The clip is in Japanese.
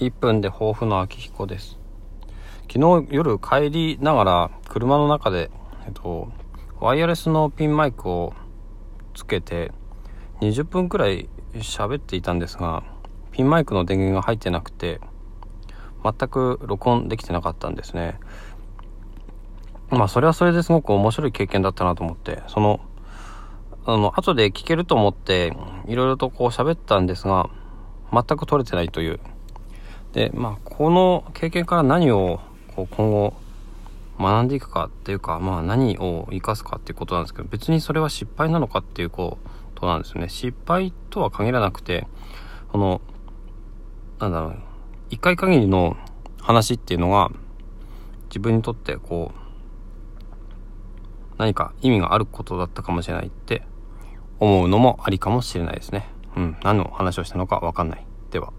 1分で抱負の秋彦です。昨日夜帰りながら車の中で、えっと、ワイヤレスのピンマイクをつけて20分くらい喋っていたんですがピンマイクの電源が入ってなくて全く録音できてなかったんですね。まあそれはそれですごく面白い経験だったなと思ってそのあの後で聞けると思っていろいろとこう喋ったんですが全く取れてないというでまあこの経験から何をこう今後学んでいくかっていうかまあ何を生かすかっていうことなんですけど別にそれは失敗なのかっていうことなんですよね失敗とは限らなくてこのなんだろう一回限りの話っていうのが自分にとってこう何か意味があることだったかもしれないって思うのもありかもしれないですね。うん。何の話をしたのかわかんない。では。